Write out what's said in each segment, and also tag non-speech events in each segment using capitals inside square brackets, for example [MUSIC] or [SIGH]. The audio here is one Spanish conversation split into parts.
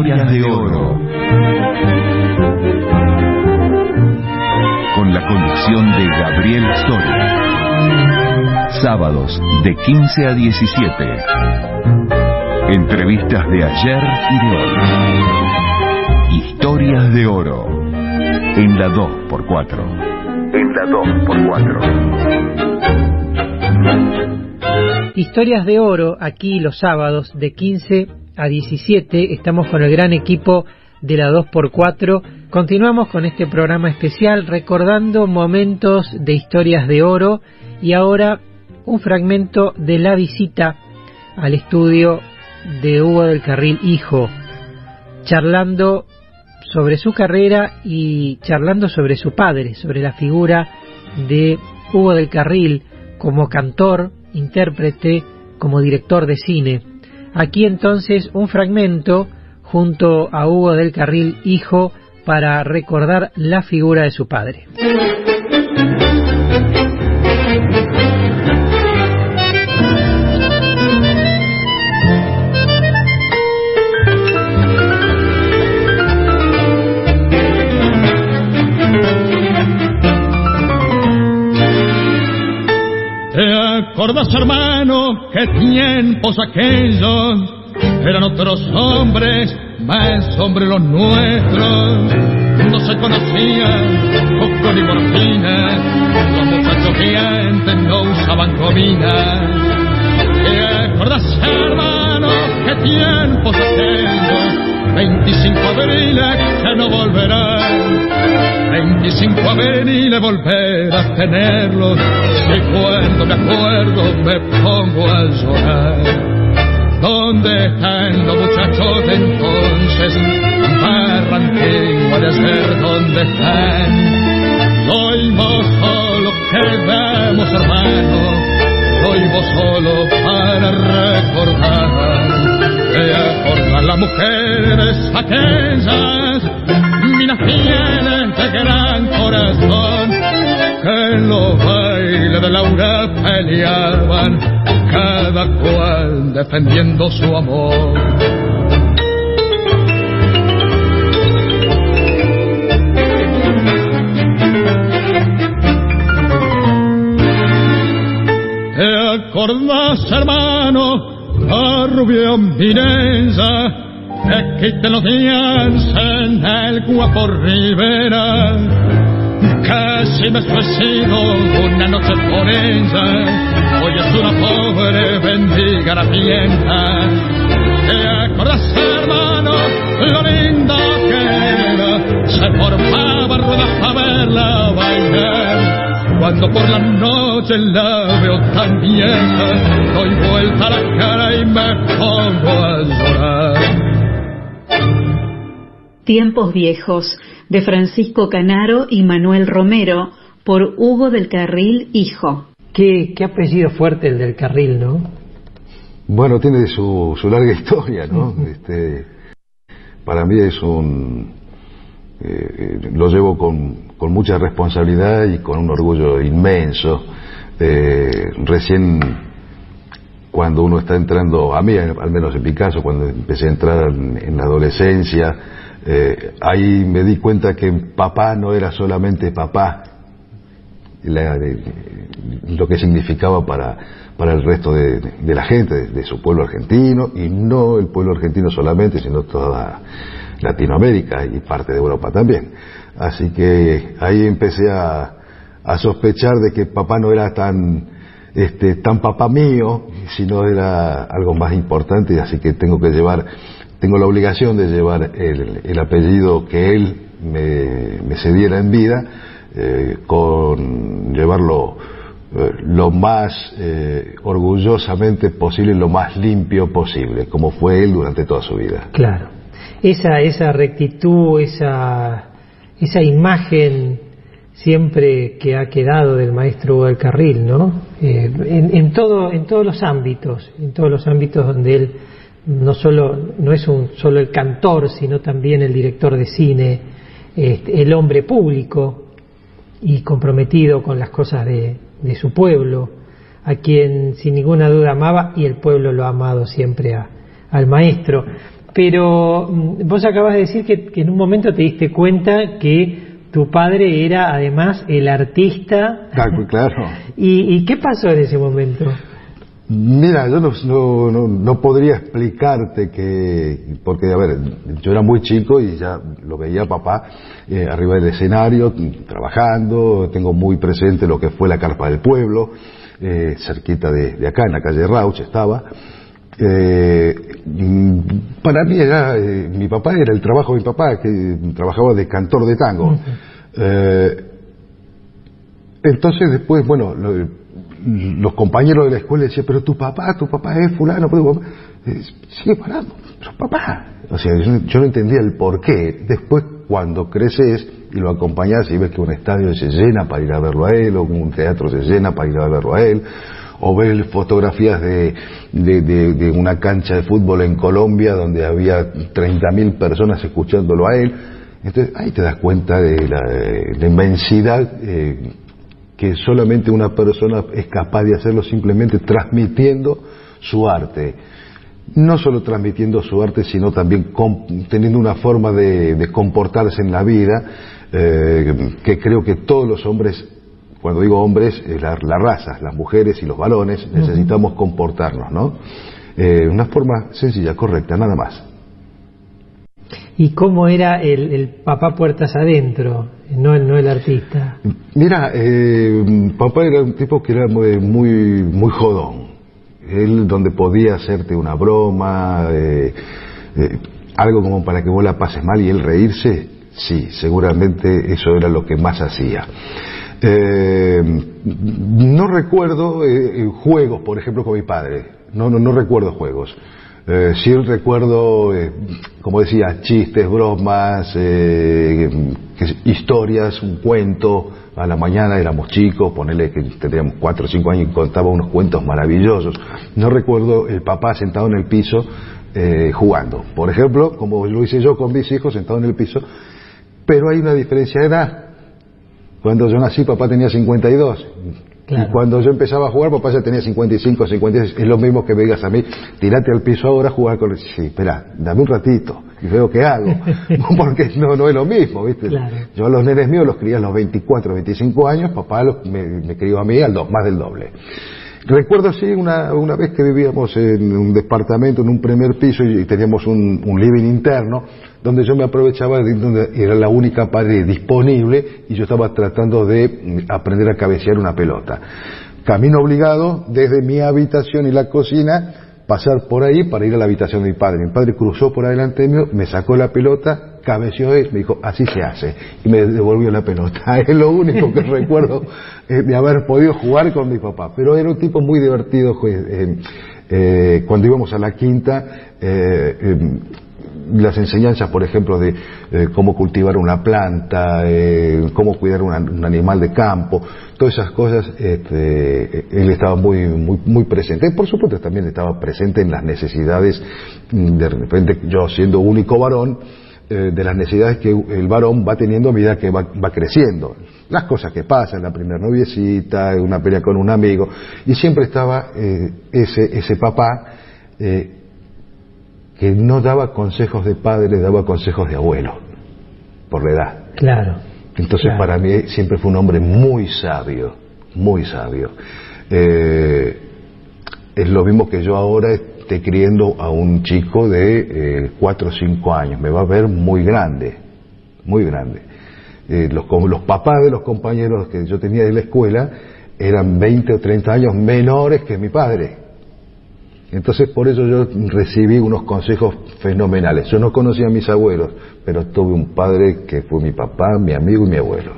Historias de Oro. Con la conducción de Gabriel Soria. Sábados de 15 a 17. Entrevistas de ayer y de hoy. Historias de Oro. En la 2x4. En la 2x4. Historias de Oro, aquí los sábados de 15 a 17. Estamos con el gran equipo de la 2x4. Continuamos con este programa especial recordando momentos de historias de oro y ahora un fragmento de la visita al estudio de Hugo del Carril Hijo, charlando sobre su carrera y charlando sobre su padre, sobre la figura de Hugo del Carril como cantor, intérprete, como director de cine. Aquí entonces un fragmento junto a Hugo del Carril Hijo para recordar la figura de su padre. Acordás, hermano, qué tiempos aquellos? Eran otros hombres, más hombres los nuestros. No se conocían poco ni morfina. Los muchachos que antes no usaban comida. ¿Te acordás, hermano, qué tiempos aquellos? 25 abriles que no volverán. 25 abriles volver a tenerlos. Y cuando me acuerdo me pongo a llorar. ¿Dónde están los muchachos de entonces? Barra antigua de ayer, ¿dónde están? Oímos solo, quedamos hermanos. Oímos solo para recordar. Que acordar las mujeres aquellas, minas fieles los bailes de Laura peleaban cada cual defendiendo su amor. ¿Te acordás, hermano, a Rubio Minenza, que quiten los días en el guapo Rivera? Casi me suicido una noche por ella. Hoy es una pobre bendiga la pienta. ¿Te acordás, hermano, lo lindo que era? Se formaba ruedas para verla bailar. Cuando por la noche la veo tan vieja, doy vuelta a la cara y me pongo a llorar. Tiempos viejos de Francisco Canaro y Manuel Romero por Hugo del Carril Hijo. Qué, qué apellido fuerte el del Carril, ¿no? Bueno, tiene su, su larga [LAUGHS] historia, ¿no? este, para mí es un... eh, eh, lo llevo con, con mucha responsabilidad y con un orgullo inmenso. Eh, recién cuando uno está entrando, a mí al menos en mi caso, cuando empecé a entrar en, en la adolescencia, eh, ahí me di cuenta que papá no era solamente papá, de- lo que significaba para, para el resto de, de la gente, de, de su pueblo argentino, y no el pueblo argentino solamente, sino toda Latinoamérica y parte de Europa también. Así que ahí empecé a, a sospechar de que papá no era tan, este, tan papá mío, sino era algo más importante, así que tengo que llevar, tengo la obligación de llevar el, el apellido que él me, me cediera en vida, eh, con llevarlo eh, lo más eh, orgullosamente posible, lo más limpio posible, como fue él durante toda su vida. Claro. Esa, esa rectitud, esa, esa imagen siempre que ha quedado del maestro Hugo del Carril, ¿no? Eh, en, en, todo, en todos los ámbitos, en todos los ámbitos donde él no solo no es un solo el cantor, sino también el director de cine, este, el hombre público y comprometido con las cosas de, de su pueblo, a quien sin ninguna duda amaba y el pueblo lo ha amado siempre a, al maestro. Pero mm, vos acabas de decir que, que en un momento te diste cuenta que tu padre era además el artista. Claro, claro. [LAUGHS] ¿Y, y qué pasó en ese momento? Mira, yo no, no, no, no podría explicarte que, porque a ver, yo era muy chico y ya lo veía papá eh, arriba del escenario, trabajando, tengo muy presente lo que fue la carpa del pueblo, eh, cerquita de, de acá, en la calle Rauch estaba. Eh, para mí era, eh, mi papá era el trabajo de mi papá, que trabajaba de cantor de tango. Eh, entonces después, bueno, lo- los compañeros de la escuela decían, pero tu papá, tu papá es fulano, pero papá eh, sigue parando, su papá. O sea, yo, no- yo no entendía el por qué. Después, cuando creces y lo acompañas y ves que un estadio se llena para ir a verlo a él, o un teatro se llena para ir a verlo a él, o ves fotografías de, de, una cancha de fútbol en Colombia donde había 30.000 personas escuchándolo a él, entonces ahí te das cuenta de la, inmensidad eh, que solamente una persona es capaz de hacerlo simplemente transmitiendo su arte. No solo transmitiendo su arte, sino también teniendo una forma de, de comportarse en la vida, eh, que creo que todos los hombres, cuando digo hombres, es la, la raza, las mujeres y los varones, necesitamos comportarnos, ¿no? Eh, una forma sencilla, correcta, nada más. ¿Y cómo era el, el papá puertas adentro, no, el- no el artista? Mira, eh, papá era un tipo que era muy, muy, muy jodón. Él donde podía hacerte una broma, eh, eh, algo como para que vos la pases mal y él reírse, sí, seguramente eso era lo que más hacía. Eh, no recuerdo eh, eh, juegos, por ejemplo, con mi padre. No, no, no recuerdo juegos. Eh, sí recuerdo, eh, como decía, chistes, bromas, historias, un cuento. A la mañana éramos chicos, ponele que tendríamos cuatro o cinco años y contaba unos cuentos maravillosos. No recuerdo el papá sentado en el piso jugando. Por ejemplo, como lo hice yo con mis hijos sentado en el piso, pero hay una diferencia de edad. Cuando yo nací, papá tenía 52. Claro. Y cuando yo empezaba a jugar, papá ya tenía 55, 56. Es lo mismo que me digas a mí, tirate al piso ahora a jugar con... Sí, espera, dame un ratito y veo qué hago. [LAUGHS] Porque no, no es lo mismo, ¿viste? Claro. Yo a los nenes míos los crié a los 24, 25 años, papá los- me, me crió a mí al do- más del doble. Recuerdo sí una, una vez que vivíamos en un departamento, en un primer piso y teníamos un, un living interno donde yo me aprovechaba de donde era la única pared disponible y yo estaba tratando de mm, aprender a cabecear una pelota. Camino obligado desde mi habitación y la cocina pasar por ahí para ir a la habitación de mi padre. Mi padre cruzó por adelante mío, me sacó la pelota, cabeció él, me dijo, así se hace, y me devolvió la pelota. [LAUGHS] Es lo único que [LAUGHS] recuerdo eh, de haber podido jugar con mi papá. Pero era un tipo muy divertido. eh, eh, cuando íbamos a la quinta, eh, eh, las enseñanzas, por ejemplo, de eh, cómo cultivar una planta, eh, cómo cuidar un animal de campo, todas esas cosas, este, él estaba muy, muy, muy presente. Por supuesto, también estaba presente en las necesidades, mm, de repente, yo siendo único varón, eh, de las necesidades que el varón va teniendo a medida que va, creciendo. Las cosas que pasan, la primera noviecita, una pelea con un amigo, y siempre estaba ese, ese papá que no daba consejos de padre, daba consejos de abuelo, por la edad. Claro. Entonces Claro. para mí siempre fue un hombre muy sabio, muy sabio. Eh, es lo mismo que yo ahora esté criando a un chico de 4 o 5 años, me va a ver muy grande, muy grande. Eh, los, los papás de los compañeros que yo tenía de la escuela eran 20 o 30 años menores que mi padre. Entonces por eso yo recibí unos consejos fenomenales. Yo no conocía a mis abuelos, pero tuve un padre que fue mi papá, mi amigo y mi abuelo.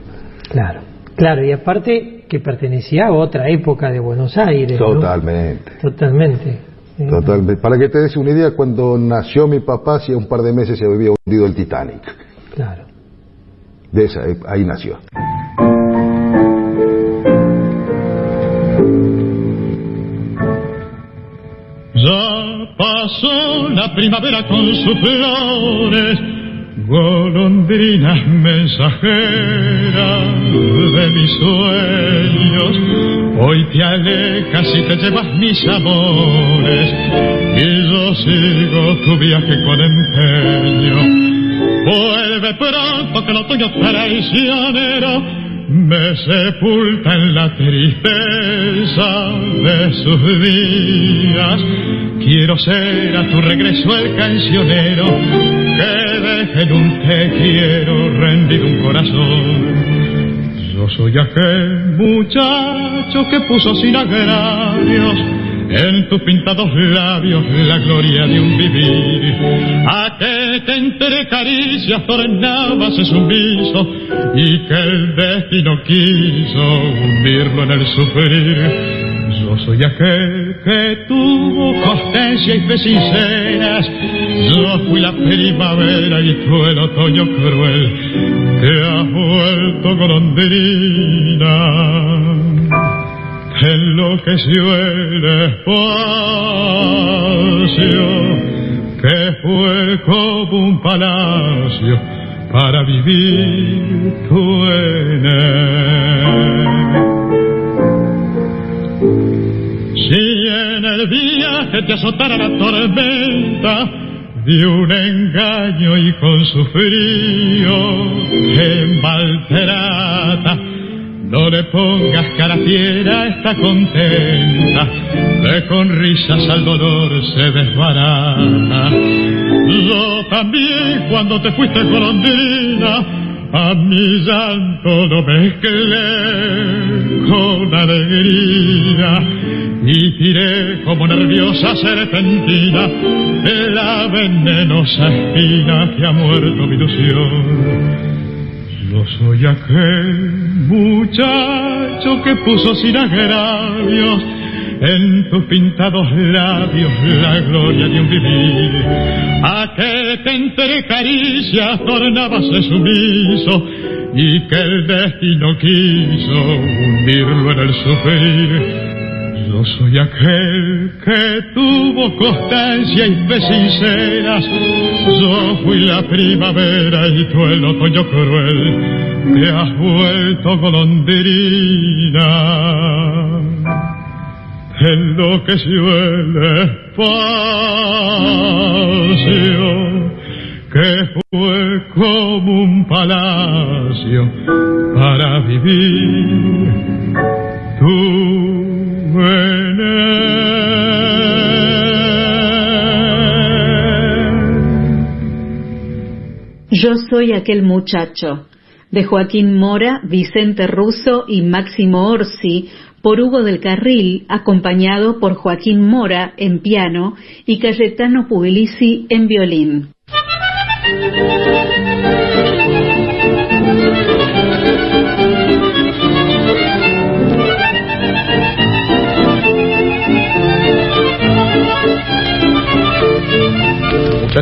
Claro, claro, y aparte que pertenecía a otra época de Buenos Aires. ¿no? Totalmente. Totalmente. Totalmente. Para que te des una idea, cuando nació mi papá, hacía un par de meses se había hundido el Titanic. Claro. De esa, ahí nació. Ya pasó la primavera con sus flores, golondrinas mensajeras de mis sueños. Hoy te alejas y te llevas mis amores y yo sigo tu viaje con empeño. Vuelve pronto que lo tuyo traicionero me sepulta en la tristeza de sus días. Quiero ser a tu regreso el cancionero que deje en un te quiero rendido un corazón. Yo soy aquel muchacho que puso sin agravios en tus pintados labios la gloria de un vivir. Aquel que entre caricias tornabas su sumiso y que el destino quiso hundirlo en el sufrir. Yo soy aquel que tuvo constancia y fe sinceras. Yo fui la primavera y tú el otoño cruel que ha vuelto golondrina. Enloqueció el espacio que fue como un palacio para vivir tú en él. Si en el viaje te azotara la tormenta de un engaño y con su frío en Valterata, no le pongas cara fiera, está contenta, de con risas al dolor se desbarata. Yo también cuando te fuiste golondrina, a mi llanto lo mezclé con alegría y tiré como nerviosa serpentina la venenosa espina que ha muerto mi ilusión. Yo soy aquel muchacho que puso sin agravios en tus pintados labios la gloria de un vivir. Aquel que entre caricias tornábase sumiso y que el destino quiso hundirlo en el sufrir. Yo soy aquel que tuvo constancia y fe sinceras. Yo fui la primavera y tú el otoño cruel que has vuelto golondrina. Enloqueció el espacio que fue como un palacio para vivir. Tú yo soy aquel muchacho, de Joaquín Mora, Vicente Russo y Máximo Orsi, por Hugo del Carril, acompañado por Joaquín Mora en piano y Cayetano Puglisi en violín.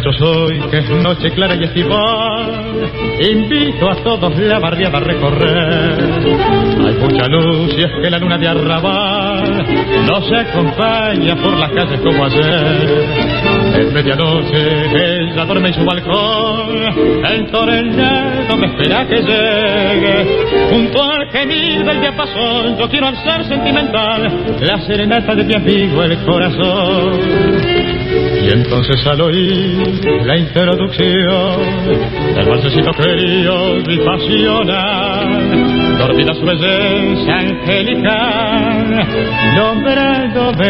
Muchacho soy, que es noche clara y estival, invito a todos la barriada a recorrer. Hay mucha luz y es que la luna de arrabal no se acompaña por las calles como ayer. En medianoche ella duerme en su balcón, el tornado me espera que llegue. Junto al gemido del diapasón yo quiero ser sentimental, la serenata de mi amigo el corazón. Y entonces al oír la introducción del balsecito querido y pasional, dormida su belleza angelical, nombrándome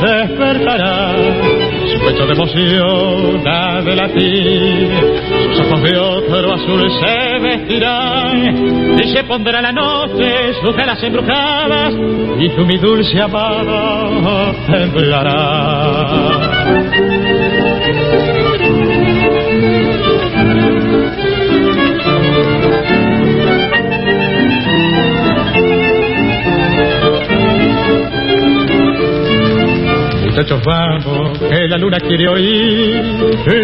despertará. Su pecho de emoción de latir, sus ojos de otro azul se vestirán y se pondrá la noche sus velas embrujadas y tú mi dulce amada temblará. Thank you. Muchachos vamos, que la luna quiere oír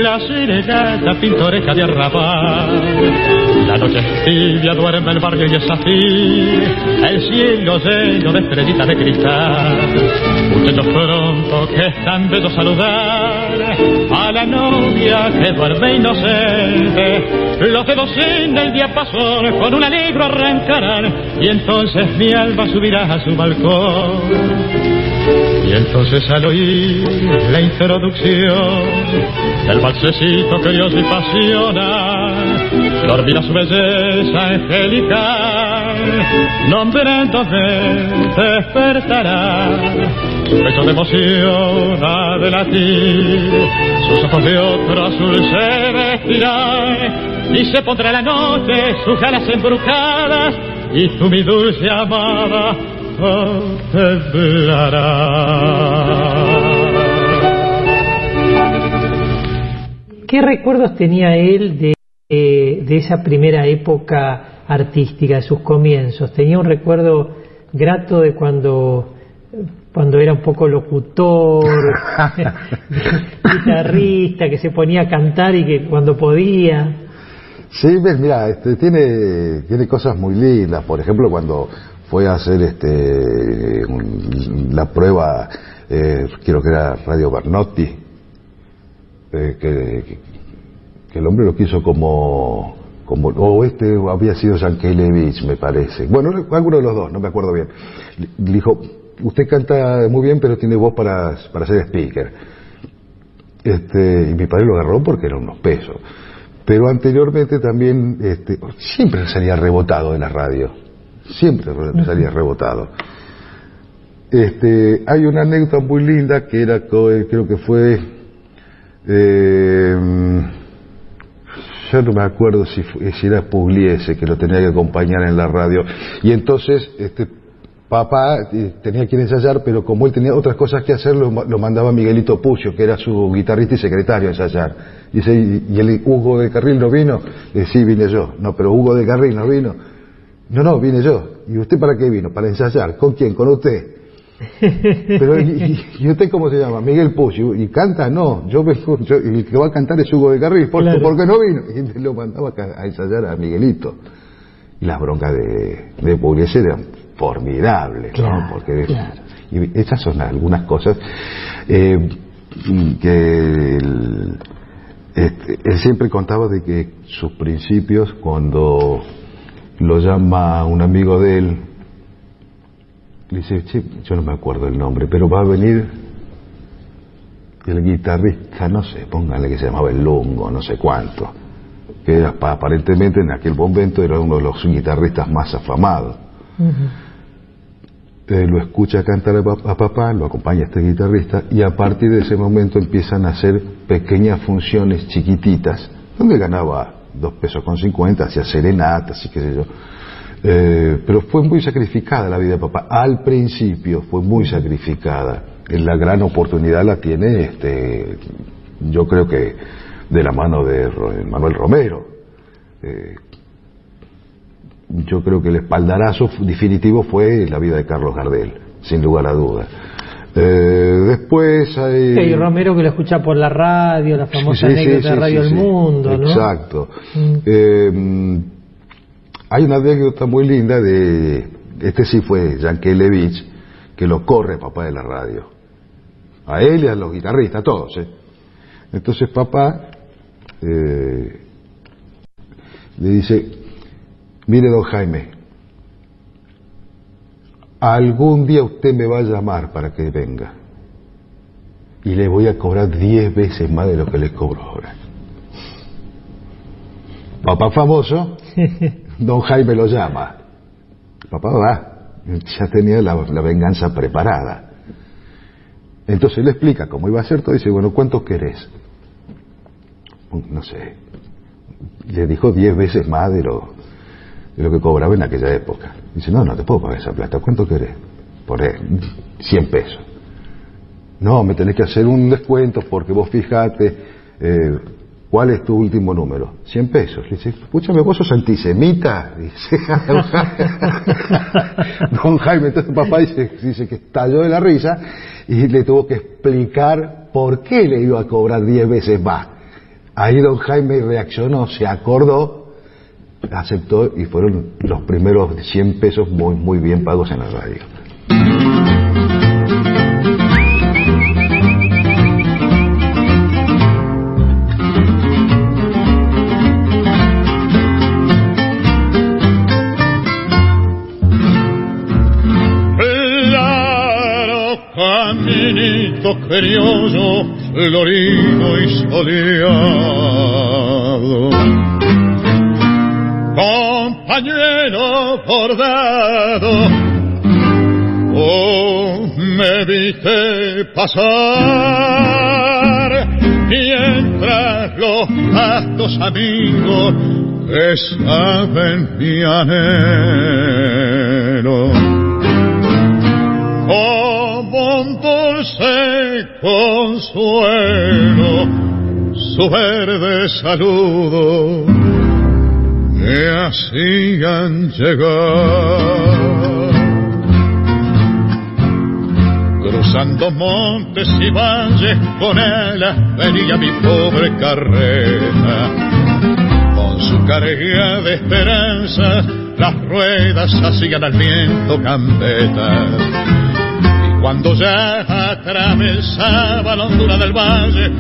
la serenata pintoresca de arrabal. La noche es tibia, duerme el barrio y es así, el cielo lleno de estrellitas de cristal. Muchachos pronto que están bellos saludar a la rubia que duerme inocente. Los dedos en el diapasón con un alegro arrancarán y entonces mi alma subirá a su balcón. Entonces al oír la introducción del balsecito curioso y pasional, dormirá su belleza angelical, nombrándote despertará, su pecho de emoción ha de latir, sus ojos de otro azul se vestirán, y se pondrá la noche sus alas embrujadas, y tú mi dulce amada ¿Qué recuerdos tenía él de, eh, de esa primera época artística, de sus comienzos? ¿Tenía un recuerdo grato de cuando cuando era un poco locutor, [LAUGHS] guitarrista, que se ponía a cantar y que cuando podía. Sí, mira, este, tiene, tiene cosas muy lindas. Por ejemplo, cuando fue a hacer este la prueba, eh, creo que era Radio Bernotti, eh, que, el hombre lo quiso como, como o este había sido Yankelevich, me parece. Bueno, alguno de los dos, no me acuerdo bien. Le dijo, usted canta muy bien, pero tiene voz para, para ser speaker. Este, y mi padre lo agarró porque eran unos pesos. Pero anteriormente también, este, siempre salía rebotado en la radio. Siempre salía rebotado. Este, hay una anécdota muy linda que era, creo que fue, eh, ya no me acuerdo si, si era Pugliese que lo tenía que acompañar en la radio, y entonces este, papá eh, tenía que ensayar, pero como él tenía otras cosas que hacer, lo, mandaba Miguelito Pucio, que era su guitarrista y secretario a ensayar. Dice, ¿y, el Hugo de Carril no vino? Dice, sí, vine yo. No, pero Hugo de Carril no vino. No, no, vine yo. ¿Y usted para qué vino? Para ensayar. ¿Con quién? ¿Con usted? [LAUGHS] Pero, ¿y, usted cómo se llama? Miguel Puch. ¿Y canta? No. Yo, yo el que va a cantar es Hugo de Carril. ¿Por, qué no vino? Y lo mandaba a ensayar a Miguelito. Y las broncas de, de Pugliese eran formidables, ¿no? Porque y esas son algunas cosas eh, que este, él siempre contaba de que sus principios cuando lo llama un amigo de él, le dice, yo no me acuerdo el nombre, pero va a venir el guitarrista, no sé, pónganle que se llamaba el Lungo, no sé cuánto, que aparentemente en aquel momento era uno de los guitarristas más afamados. Lo escucha cantar a, papá, lo acompaña este guitarrista y a partir de ese momento empiezan a hacer pequeñas funciones chiquititas, donde ganaba dos pesos con cincuenta, hacía serenatas y qué sé yo. Eh, pero fue muy sacrificada la vida de papá. Al principio fue muy sacrificada. La gran oportunidad la tiene, este, yo creo que de la mano de Manuel Romero. Eh, yo creo que el espaldarazo definitivo fue la vida de Carlos Gardel, sin lugar a dudas. Eh, después hay... Sí, Romero que lo escucha por la radio, la famosa anécdota de Radio El Mundo, ¿no? Exacto. Mm. Eh, hay una anécdota muy linda de... Este sí fue Yankelevich, que lo corre papá de la radio. A él y a los guitarristas, a todos, ¿eh? Entonces papá eh, le dice, mire don Jaime, algún día usted me va a llamar para que venga. Y le voy a cobrar diez veces más de lo que le cobro ahora. Papá famoso, [LAUGHS] don Jaime lo llama. Papá va, ya tenía la, venganza preparada. Entonces le explica cómo iba a ser todo y dice, bueno, ¿cuánto querés? No sé. Le dijo diez veces más de lo, de lo que cobraba en aquella época. Dice, no, no te puedo pagar esa plata. ¿Cuánto querés? Por 100 pesos. No, me tenés que hacer un descuento porque vos fijate, eh, ¿cuál es tu último número? 100 pesos. Le dice, escúchame, vos sos antisemita. [LAUGHS] Dice, don Jaime, [LAUGHS] entonces papá dice, dice que estalló de la risa y le tuvo que explicar por qué le iba a cobrar 10 veces más. Ahí don Jaime reaccionó, se acordó aceptó y fueron los primeros 100 pesos muy, muy bien pagos en la radio. criollo, florido y soleado. Compañero bordado, oh, me viste pasar mientras los vastos amigos que saben mi anhelo. Como un dulce consuelo, su verde saludo me hacían llegar. Cruzando montes y valles con alas venía mi pobre carreta. Con su carga de esperanza las ruedas hacían al viento cambetas. Cuando ya atravesaba la hondura del valle,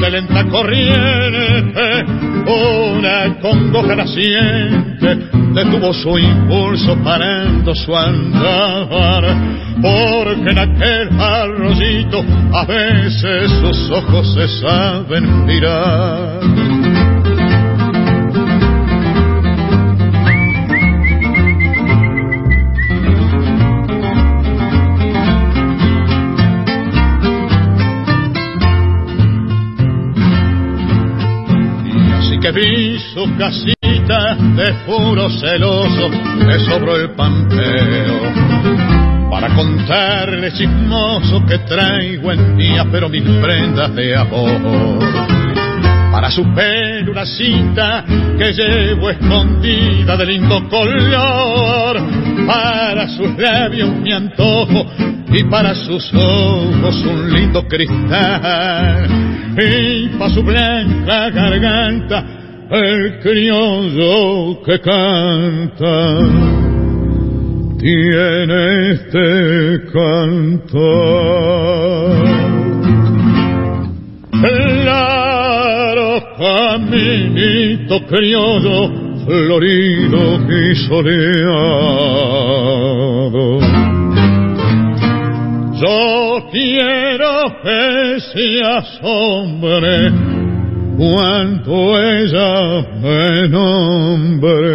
de lenta corriente, una congoja naciente detuvo su impulso parando su andar, porque en aquel arroyito a veces sus ojos se saben mirar. Que vi su casita de puro celoso, me sobró el pampero. Para contarle chismoso que traigo en día, pero mil prendas de amor. Para su pelo una cinta que llevo escondida de lindo color. Para sus labios mi antojo y para sus ojos un lindo cristal. Y para su blanca garganta el criollo que canta tiene este cantar. Caminito criollo, florido y soleado. Yo quiero que se asombre cuando ella me nombre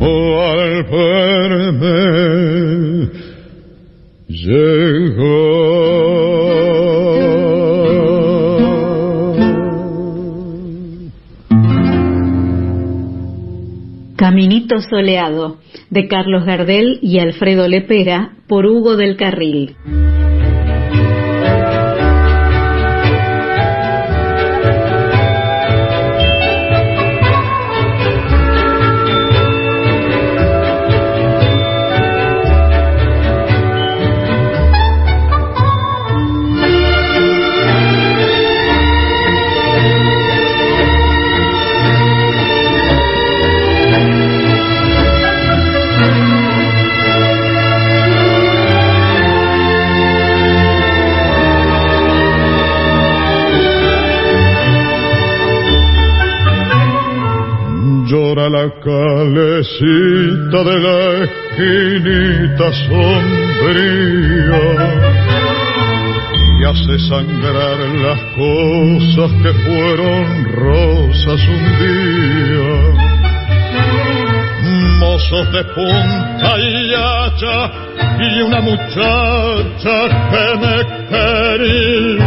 o al verme llegar. Caminito Soleado, de Carlos Gardel y Alfredo Lepera, por Hugo del Carril. Calecita de la esquinita sombría y hace sangrar las cosas que fueron rosas un día. Mozos de punta y hacha y una muchacha que me quería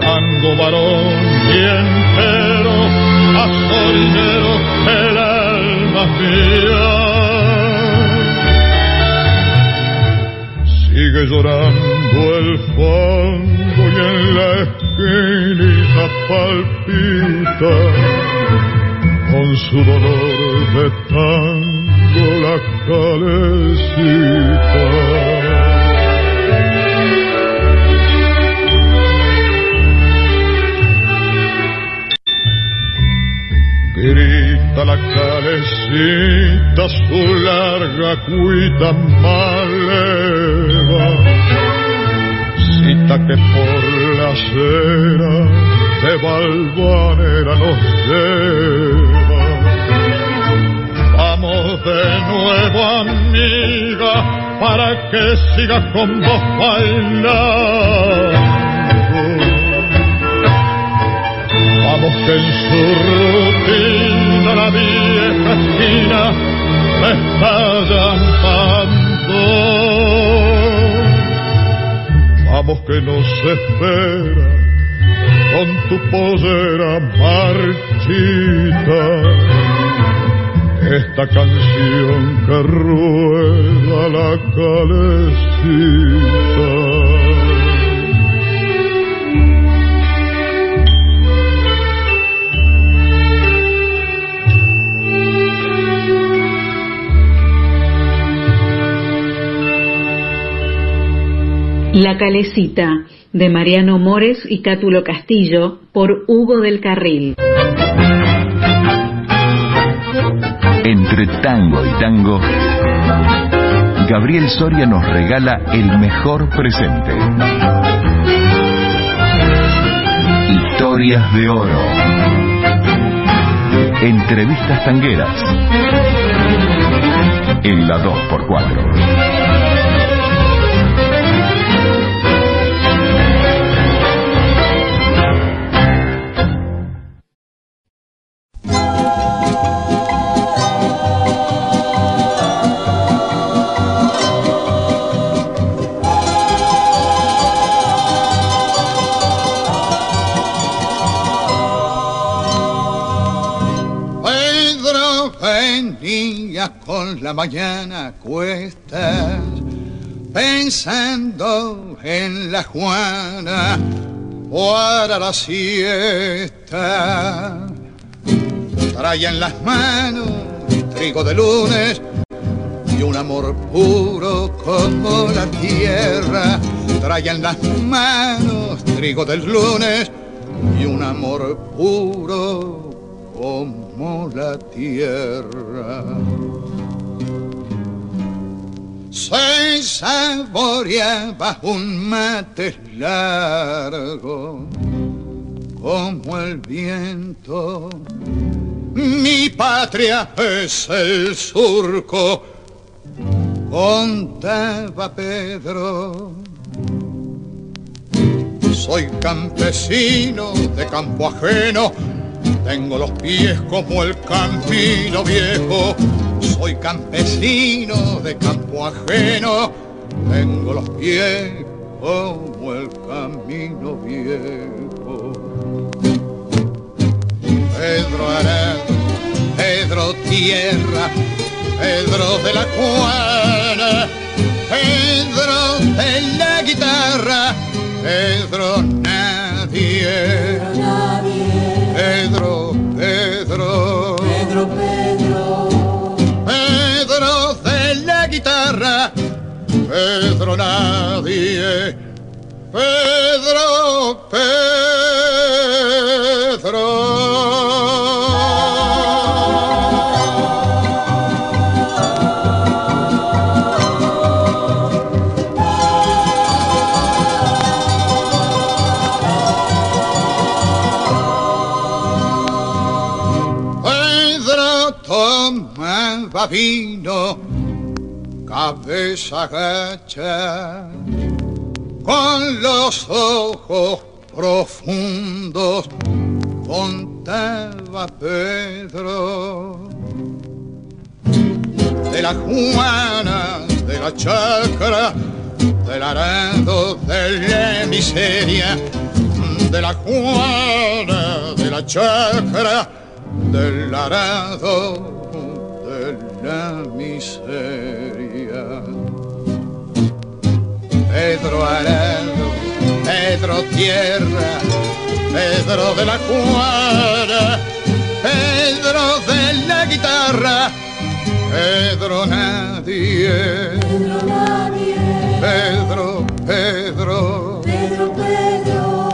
tango varón y entero, azorinero el alma mía. Sigue llorando el fondo y en la esquinita palpita con su dolor de tango la calecita. La calecita su larga cuita maleva, cita que por la acera de Valvanera nos lleva. Vamos de nuevo amiga, para que sigas con vos bailando. Vamos que en su rutina la vieja esquina me está llamando. Vamos que nos espera con tu pollera marchita esta canción que rueda la calecita. La Calecita, de Mariano Mores y Cátulo Castillo, por Hugo del Carril. Entre tango y tango, Gabriel Soria nos regala el mejor presente. Historias de oro. Entrevistas tangueras. En la 2x4. Mañana cuestas pensando en la Juana para la siesta. Traía en las manos trigo de lunes y un amor puro como la tierra. Traía en las manos trigo del lunes y un amor puro como la tierra se saboreaba un mate largo como el viento. Mi patria es el surco, contaba Pedro. Soy campesino de campo ajeno, tengo los pies como el camino viejo soy campesino de campo ajeno, tengo los pies como el camino viejo. Pedro Arado, Pedro Tierra, Pedro de la Juana, Pedro de la guitarra, Pedro Pedro nadie, Pedro, Pedro. Vino cabeza gacha, con los ojos profundos, contaba Pedro. De la Juana, de la chacra, del arado, de la miseria, de la Juana, de la chacra, del arado, de la miseria. Pedro Arado, Pedro Tierra, Pedro de la Cuara, Pedro de la Guitarra, Pedro Nadie, Pedro Nadie, Pedro, Pedro, Pedro, Pedro,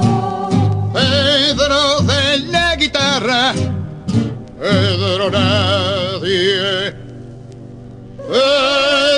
Pedro de la Guitarra, Pedro Nadie. Pedro